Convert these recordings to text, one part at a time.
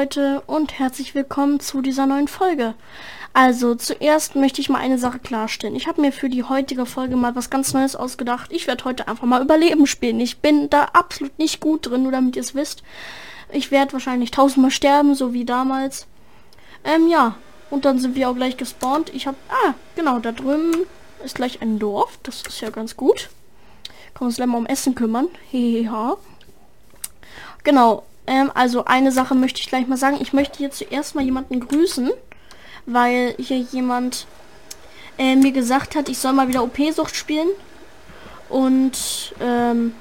Leute und herzlich willkommen zu dieser neuen Folge. Also zuerst möchte ich mal eine Sache klarstellen. Ich habe mir für die heutige Folge mal was ganz Neues ausgedacht. Ich werde heute einfach mal Überleben spielen. Ich bin da absolut nicht gut drin, nur damit ihr es wisst. Ich werde wahrscheinlich tausendmal sterben, so wie damals. Ähm, ja. Und dann sind wir auch gleich gespawnt. Ich habe... Ah, genau, da drüben ist gleich ein Dorf. Das ist ja ganz gut. Wir uns gleich mal um Essen kümmern. Heheha. Genau, ähm, also eine Sache möchte ich gleich mal sagen. Ich möchte hier zuerst mal jemanden grüßen, weil hier jemand äh, mir gesagt hat, ich soll mal wieder OP-Sucht spielen. Und ähm,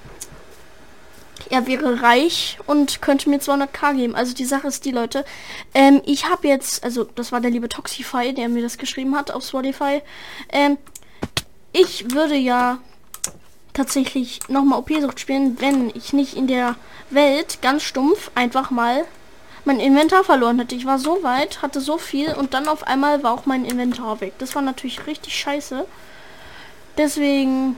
er wäre reich und könnte mir 200k geben. Also die Sache ist die, Leute. Ähm, ich habe jetzt, also das war der liebe Toxify, der mir das geschrieben hat auf Spotify. Ähm, ich würde ja tatsächlich nochmal OP-Sucht spielen, wenn ich nicht in der Welt ganz stumpf einfach mal mein Inventar verloren hätte. Ich war so weit, hatte so viel und dann auf einmal war auch mein Inventar weg. Das war natürlich richtig scheiße. Deswegen,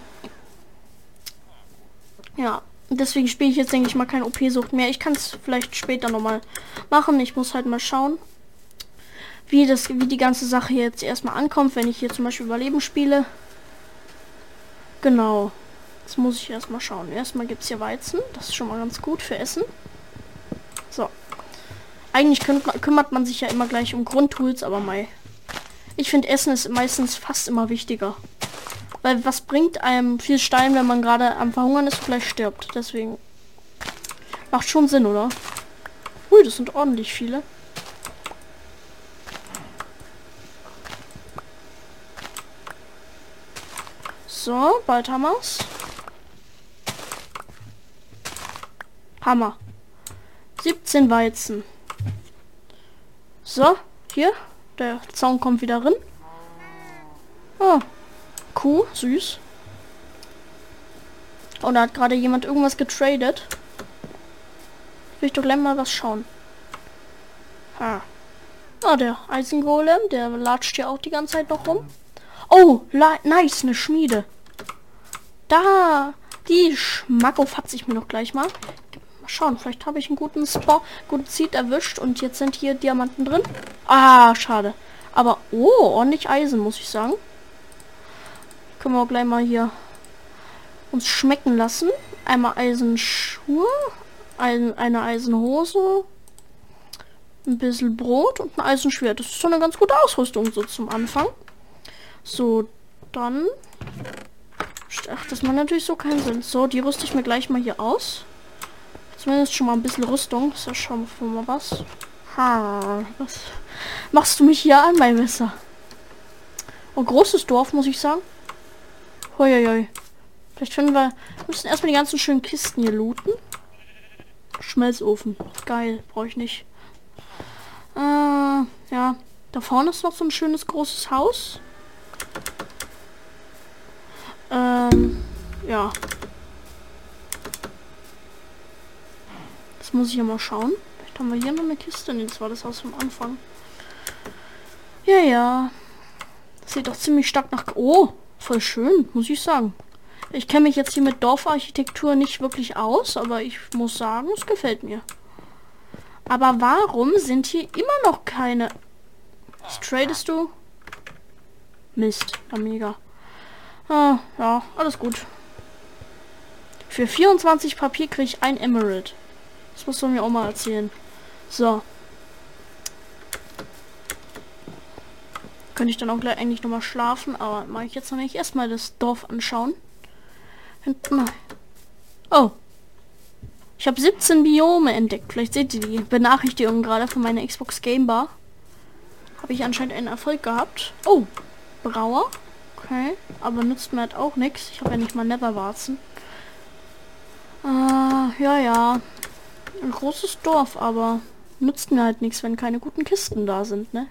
ja, deswegen spiele ich jetzt, denke ich mal, kein OP-Sucht mehr. Ich kann es vielleicht später nochmal machen. Ich muss halt mal schauen, wie, das, wie die ganze Sache jetzt erstmal ankommt, wenn ich hier zum Beispiel Überleben spiele. Genau. Jetzt muss ich erstmal schauen. Erstmal gibt es hier Weizen. Das ist schon mal ganz gut für Essen. So. Eigentlich kümmert man sich ja immer gleich um Grundtools, aber mal. Ich finde Essen ist meistens fast immer wichtiger. Weil was bringt einem viel Stein, wenn man gerade am Verhungern ist und gleich stirbt? Deswegen. Macht schon Sinn, oder? Ui, das sind ordentlich viele. So, bald haben wir's. Hammer. 17 Weizen. So, hier. Der Zaun kommt wieder rein. Oh. Kuh, süß. Und da hat gerade jemand irgendwas getradet. Will ich doch gleich mal was schauen. Ha. Ah, der Eisengolem, der latscht ja auch die ganze Zeit noch rum. Oh, nice, eine Schmiede. Da, die Schmacko fatze ich mir noch gleich mal schauen. Vielleicht habe ich einen guten Spot, guten Seed erwischt und jetzt sind hier Diamanten drin. Ah, schade. Aber, oh, ordentlich Eisen, muss ich sagen. Können wir auch gleich mal hier uns schmecken lassen. Einmal Eisenschuhe, ein, eine Eisenhose, ein bisschen Brot und ein Eisenschwert. Das ist schon eine ganz gute Ausrüstung so zum Anfang. So, dann... Ach, das macht natürlich so keinen Sinn. So, die rüste ich mir gleich mal hier aus. Zumindest schon mal ein bisschen Rüstung. Ist ja schon mal was. Ha, was machst du mich hier an, mein Messer? Oh, großes Dorf, muss ich sagen. Hoi, Vielleicht finden wir... Wir müssen erstmal die ganzen schönen Kisten hier looten. Schmelzofen. Geil, brauche ich nicht. Äh, ja. Da vorne ist noch so ein schönes großes Haus. Ähm, ja. Muss ich ja mal schauen. Vielleicht haben wir hier noch eine Kiste. Nee, das war das aus dem Anfang. Ja, ja. Das sieht doch ziemlich stark nach... Oh, voll schön, muss ich sagen. Ich kenne mich jetzt hier mit Dorfarchitektur nicht wirklich aus, aber ich muss sagen, es gefällt mir. Aber warum sind hier immer noch keine... Was tradest du? Mist, mega. Ah, ja, alles gut. Für 24 Papier kriege ich ein Emerald. Das muss man mir auch mal erzählen. So. Könnte ich dann auch gleich eigentlich noch mal schlafen, aber mache ich jetzt noch nicht. Erstmal das Dorf anschauen. Oh. Ich habe 17 Biome entdeckt. Vielleicht seht ihr die Benachrichtigung gerade von meiner Xbox Game Bar. Habe ich anscheinend einen Erfolg gehabt. Oh. Brauer. Okay. Aber nützt mir halt auch nichts. Ich habe ja nicht mal Neverwarzen. Äh, ja, ja. Ein großes Dorf, aber nützt mir halt nichts, wenn keine guten Kisten da sind, ne?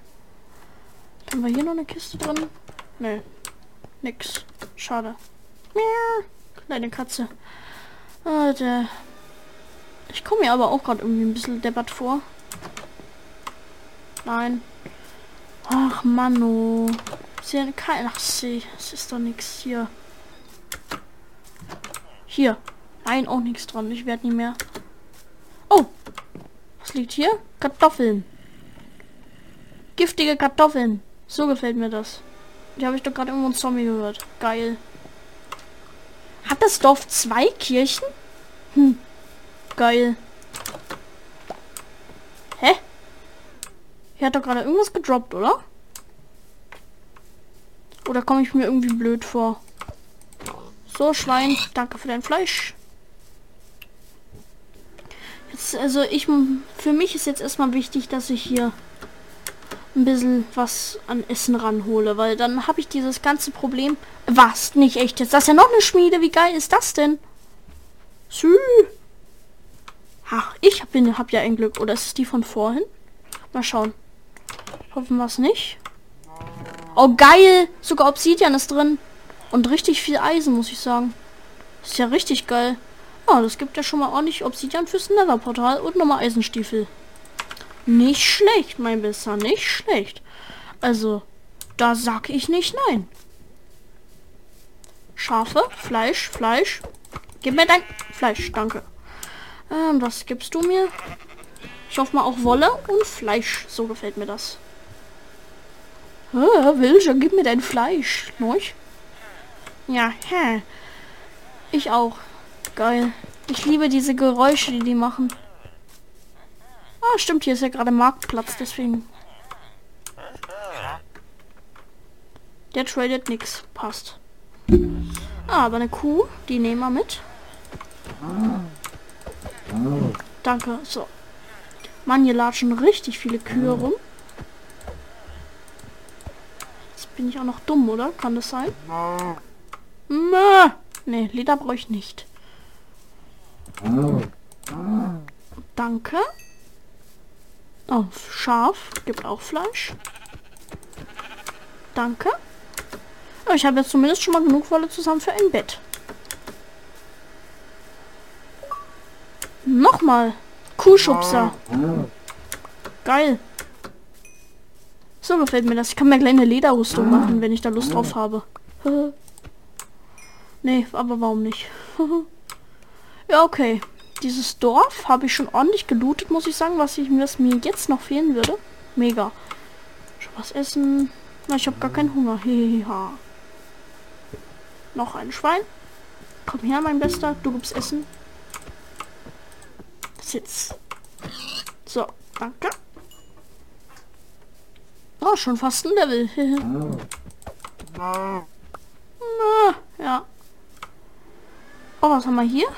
Haben wir hier noch eine Kiste drin? Ne. Nix. Schade. Miau. Kleine Katze. Alter. Ich komme mir aber auch gerade irgendwie ein bisschen deppert vor. Nein. Ach, Mano. Ist ja kein... Ach, sie. Es ist doch nichts hier. Hier. Nein, auch nichts dran. Ich werde nie mehr liegt hier? Kartoffeln. Giftige Kartoffeln. So gefällt mir das. Die habe ich doch gerade irgendwo ein Zombie gehört. Geil. Hat das Dorf zwei Kirchen? Hm. Geil. Hä? Hier hat doch gerade irgendwas gedroppt, oder? Oder komme ich mir irgendwie blöd vor? So, Schwein, danke für dein Fleisch. Jetzt, also ich, für mich ist jetzt erstmal wichtig, dass ich hier ein bisschen was an Essen ranhole, weil dann habe ich dieses ganze Problem. Was? Nicht echt jetzt? Das ist ja noch eine Schmiede. Wie geil ist das denn? Sü. Ach, ich habe hab ja ein Glück. Oder ist es die von vorhin? Mal schauen. Hoffen wir es nicht. Oh, geil. Sogar Obsidian ist drin. Und richtig viel Eisen, muss ich sagen. Ist ja richtig geil. Ah, das gibt ja schon mal ordentlich Obsidian fürs Nether-Portal und nochmal Eisenstiefel. Nicht schlecht, mein Besser, nicht schlecht. Also, da sag ich nicht nein. Schafe, Fleisch, Fleisch. Gib mir dein Fleisch, danke. Ähm, was gibst du mir? Ich hoffe mal auch Wolle und Fleisch. So gefällt mir das. Ah, Wilger, gib mir dein Fleisch. Neuch? Ja, hä. Ich auch. Geil. Ich liebe diese Geräusche, die die machen. Ah, stimmt, hier ist ja gerade Marktplatz, deswegen. Der tradet nix. Passt. Ah, aber eine Kuh, die nehmen wir mit. Danke. So. Mann, hier latschen richtig viele Kühe rum. Jetzt bin ich auch noch dumm, oder? Kann das sein? Ne, Leder brauche ich nicht. Danke. Oh, Schaf. Gibt auch Fleisch. Danke. Oh, ich habe jetzt zumindest schon mal genug Wolle zusammen für ein Bett. Nochmal. Kuhschubser. Geil. So gefällt mir das. Ich kann mir gleich eine Lederrüstung machen, wenn ich da Lust drauf habe. nee, aber warum nicht? ja, okay. Dieses Dorf habe ich schon ordentlich gelootet, muss ich sagen, was, ich, was mir jetzt noch fehlen würde. Mega. Schon was essen. Na, ich habe gar keinen Hunger. Heheha. Noch ein Schwein. Komm her, mein Bester. Du gibst Essen. Sitz. So, danke. Oh, schon fast ein Level. Na, ja. Oh, was haben wir hier?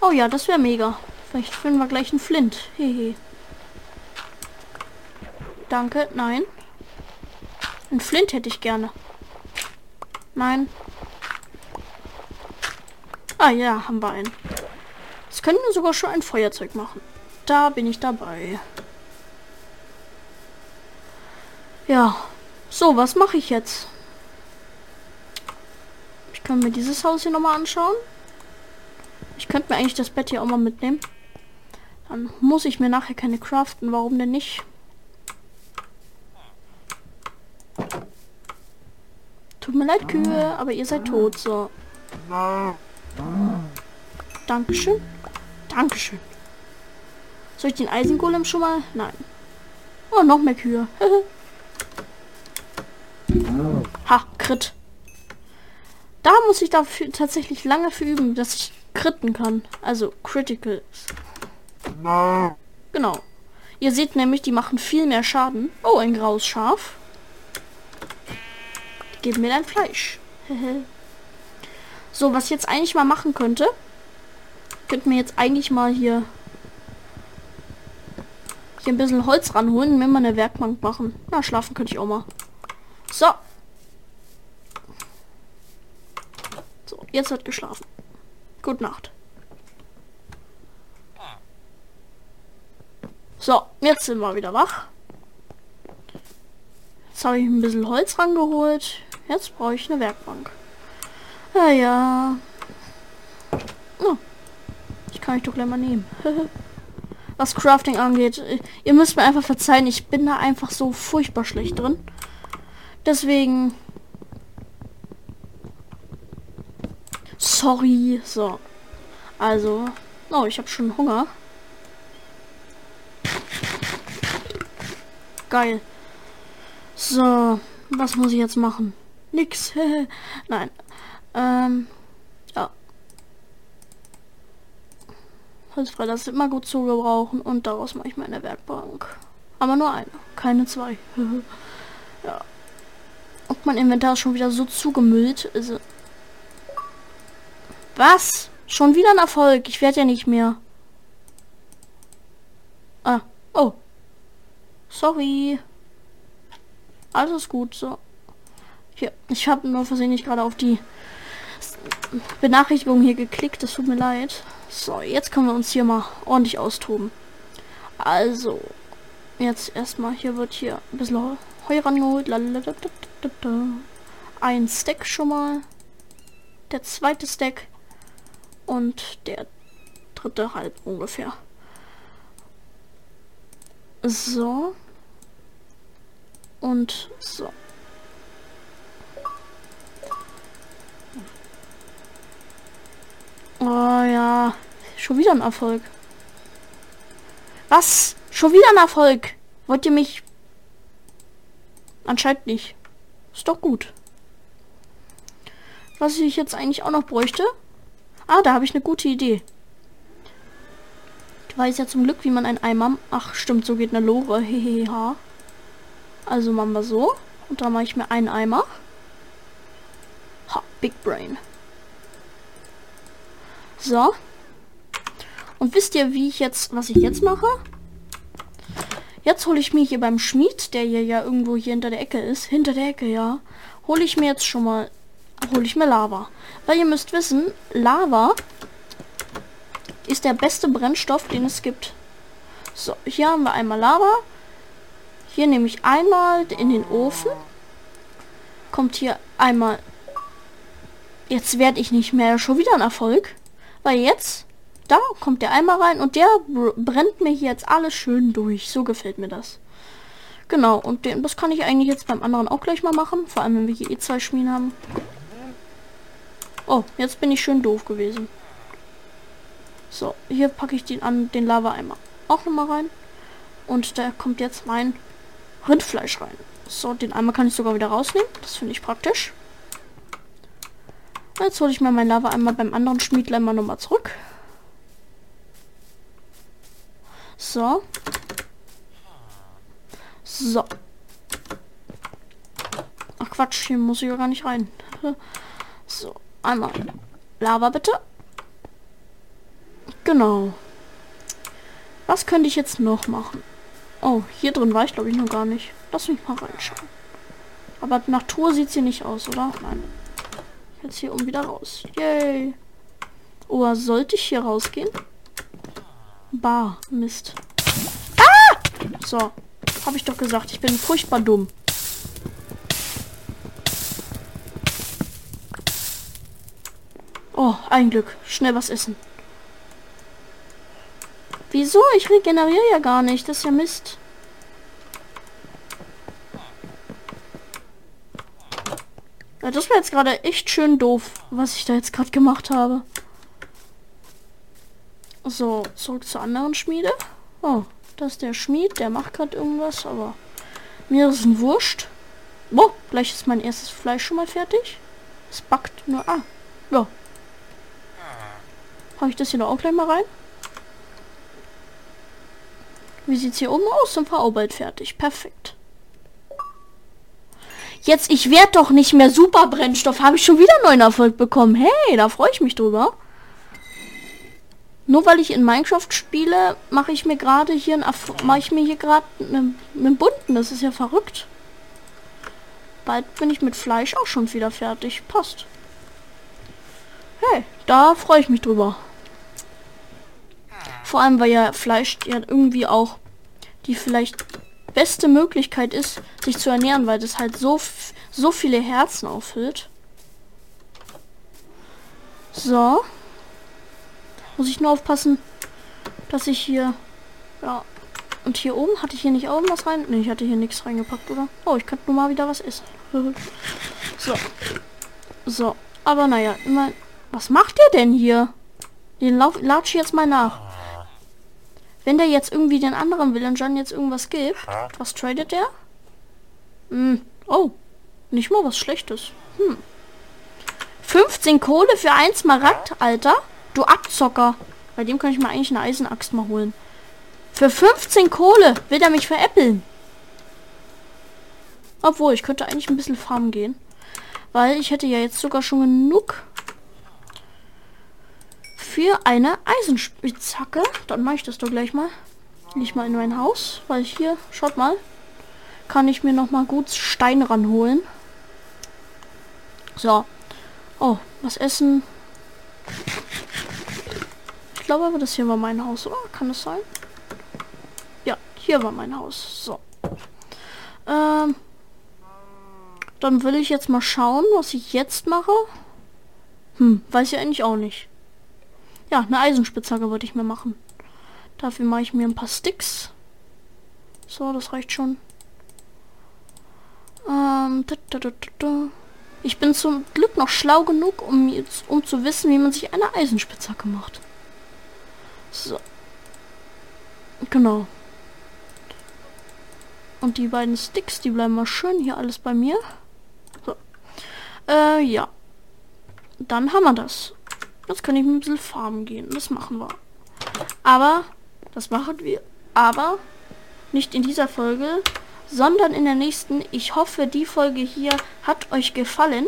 Oh ja, das wäre mega. Vielleicht finden wir gleich einen Flint. Hehe. Danke, nein. Ein Flint hätte ich gerne. Nein. Ah ja, haben wir einen. Das können wir sogar schon ein Feuerzeug machen. Da bin ich dabei. Ja. So, was mache ich jetzt? Ich kann mir dieses Haus hier nochmal anschauen. Könnte mir eigentlich das Bett hier auch mal mitnehmen. Dann muss ich mir nachher keine craften. Warum denn nicht? Tut mir leid, Kühe, aber ihr seid tot. So. Dankeschön. Dankeschön. Soll ich den Eisengolem schon mal? Nein. Oh, noch mehr Kühe. ha, Crit. Da muss ich dafür tatsächlich lange für üben, dass ich kritten kann. Also Criticals. No. Genau. Ihr seht nämlich, die machen viel mehr Schaden. Oh, ein graues Schaf. Die geben mir dein Fleisch. so, was ich jetzt eigentlich mal machen könnte, könnte mir jetzt eigentlich mal hier hier ein bisschen Holz ranholen und mir mal eine Werkbank machen. Na, schlafen könnte ich auch mal. So. So, jetzt wird geschlafen. Gute Nacht. So, jetzt sind wir wieder wach. Jetzt habe ich ein bisschen Holz rangeholt. Jetzt brauche ich eine Werkbank. Ja, ja. Oh. Ich kann ich doch gleich mal nehmen. Was Crafting angeht. Ihr müsst mir einfach verzeihen, ich bin da einfach so furchtbar schlecht drin. Deswegen Sorry. So. Also. Oh, ich habe schon Hunger. geil. So, was muss ich jetzt machen? Nix. Nein. Ähm, das ist immer gut zu gebrauchen und daraus mache ich meine Werkbank. Aber nur eine, keine zwei. ja. Und mein Inventar ist schon wieder so zugemüllt. Also Was? Schon wieder ein Erfolg. Ich werde ja nicht mehr. Ah. Oh. Sorry. Alles gut, so. Hier, ich habe nur versehentlich gerade auf die Benachrichtigung hier geklickt. Das tut mir leid. So, jetzt können wir uns hier mal ordentlich austoben. Also, jetzt erstmal, hier wird hier ein bisschen Heu rangeholt. Ein Stack schon mal. Der zweite Stack. Und der dritte halb ungefähr. So. Und so. Oh ja. Schon wieder ein Erfolg. Was? Schon wieder ein Erfolg? Wollt ihr mich... Anscheinend nicht. Ist doch gut. Was ich jetzt eigentlich auch noch bräuchte... Ah, da habe ich eine gute Idee. Ich weiß ja zum Glück, wie man ein Eimer... Ach, stimmt, so geht eine Lore. Heheha. Also machen wir so. Und dann mache ich mir einen Eimer. Ha, Big Brain. So. Und wisst ihr, wie ich jetzt, was ich jetzt mache? Jetzt hole ich mir hier beim Schmied, der hier ja irgendwo hier hinter der Ecke ist, hinter der Ecke, ja, hole ich mir jetzt schon mal, hole ich mir Lava. Weil ihr müsst wissen, Lava ist der beste Brennstoff, den es gibt. So, hier haben wir einmal Lava. Hier nehme ich einmal in den Ofen. Kommt hier einmal... Jetzt werde ich nicht mehr schon wieder ein Erfolg. Weil jetzt, da kommt der Eimer rein und der brennt mir hier jetzt alles schön durch. So gefällt mir das. Genau, und den, das kann ich eigentlich jetzt beim anderen auch gleich mal machen. Vor allem, wenn wir hier eh zwei Schmieden haben. Oh, jetzt bin ich schön doof gewesen. So, hier packe ich den an den Lava-Eimer auch nochmal rein. Und da kommt jetzt mein Rindfleisch rein. So, den Eimer kann ich sogar wieder rausnehmen. Das finde ich praktisch. Jetzt hole ich mal mein Lava einmal beim anderen Schmiedler mal nochmal zurück. So. So. Ach Quatsch, hier muss ich ja gar nicht rein. Einmal Lava bitte. Genau. Was könnte ich jetzt noch machen? Oh, hier drin war ich glaube ich noch gar nicht. Lass mich mal reinschauen. Aber nach Tour sieht sie nicht aus, oder? Nein. Jetzt hier um wieder raus. Yay. Oh, sollte ich hier rausgehen? Bah, Mist. Ah! So. Habe ich doch gesagt, ich bin furchtbar dumm. Oh, ein Glück. Schnell was essen. Wieso? Ich regeneriere ja gar nicht. Das ist ja Mist. Ja, das wäre jetzt gerade echt schön doof, was ich da jetzt gerade gemacht habe. So, zurück zur anderen Schmiede. Oh, das ist der Schmied, der macht gerade irgendwas, aber mir ist ein Wurscht. Boah, gleich ist mein erstes Fleisch schon mal fertig. Es backt nur. Ah, ja. Habe ich das hier noch auch gleich mal rein? Wie sieht's hier oben aus? Wir auch bald fertig. Perfekt. Jetzt, ich werde doch nicht mehr super Brennstoff. Habe ich schon wieder neuen Erfolg bekommen. Hey, da freue ich mich drüber. Nur weil ich in Minecraft spiele, mache ich mir gerade hier ein mache ich mir hier gerade einen bunten. Das ist ja verrückt. Bald bin ich mit Fleisch auch schon wieder fertig. Passt. Hey, da freue ich mich drüber. Vor allem, weil ja Fleisch ja irgendwie auch die vielleicht beste Möglichkeit ist, sich zu ernähren, weil das halt so, so viele Herzen auffüllt. So. Muss ich nur aufpassen, dass ich hier... Ja. Und hier oben, hatte ich hier nicht auch was rein? Ne, ich hatte hier nichts reingepackt, oder? Oh, ich könnte nur mal wieder was essen. so. So. Aber naja, immer... Was macht ihr denn hier? Den lauf, latsch jetzt mal nach. Wenn der jetzt irgendwie den anderen Villagern jetzt irgendwas gibt, was tradet der? Hm. Oh, nicht mal was Schlechtes. Hm. 15 Kohle für ein Smaragd, Alter. Du Abzocker. Bei dem kann ich mir eigentlich eine Eisenaxt mal holen. Für 15 Kohle will er mich veräppeln. Obwohl, ich könnte eigentlich ein bisschen farmen gehen. Weil ich hätte ja jetzt sogar schon genug für eine Eisenspitzhacke. Dann mache ich das doch gleich mal. Nicht mal in mein Haus, weil hier, schaut mal, kann ich mir noch mal gut Stein ranholen. So. Oh, was essen. Ich glaube aber, das hier war mein Haus, oder? Kann das sein? Ja, hier war mein Haus. So. Ähm, dann will ich jetzt mal schauen, was ich jetzt mache. Hm, weiß ich eigentlich auch nicht. Ja, eine Eisenspitzhacke wollte ich mir machen. Dafür mache ich mir ein paar Sticks. So, das reicht schon. Ähm, da, da, da, ich bin zum Glück noch schlau genug, um, jetzt, um zu wissen, wie man sich eine Eisenspitzhacke macht. So. Genau. Und die beiden Sticks, die bleiben mal schön hier alles bei mir. So. Äh, ja. Dann haben wir das. Jetzt kann ich ein bisschen farmen gehen. Das machen wir. Aber, das machen wir. Aber, nicht in dieser Folge, sondern in der nächsten. Ich hoffe, die Folge hier hat euch gefallen.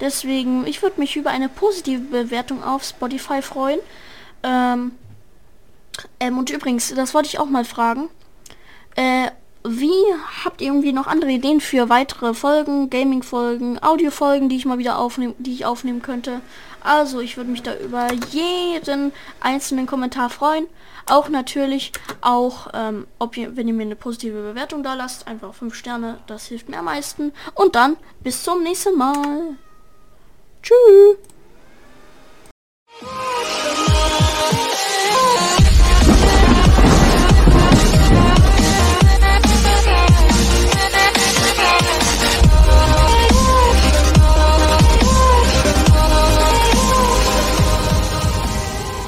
Deswegen, ich würde mich über eine positive Bewertung auf Spotify freuen. Ähm, ähm, und übrigens, das wollte ich auch mal fragen. Äh, wie habt ihr irgendwie noch andere Ideen für weitere Folgen, Gaming-Folgen, Audio-Folgen, die ich mal wieder aufnehmen, die ich aufnehmen könnte? Also, ich würde mich da über jeden einzelnen Kommentar freuen. Auch natürlich, auch ähm, ob ihr, wenn ihr mir eine positive Bewertung da lasst, einfach 5 Sterne, das hilft mir am meisten. Und dann bis zum nächsten Mal. Tschüss.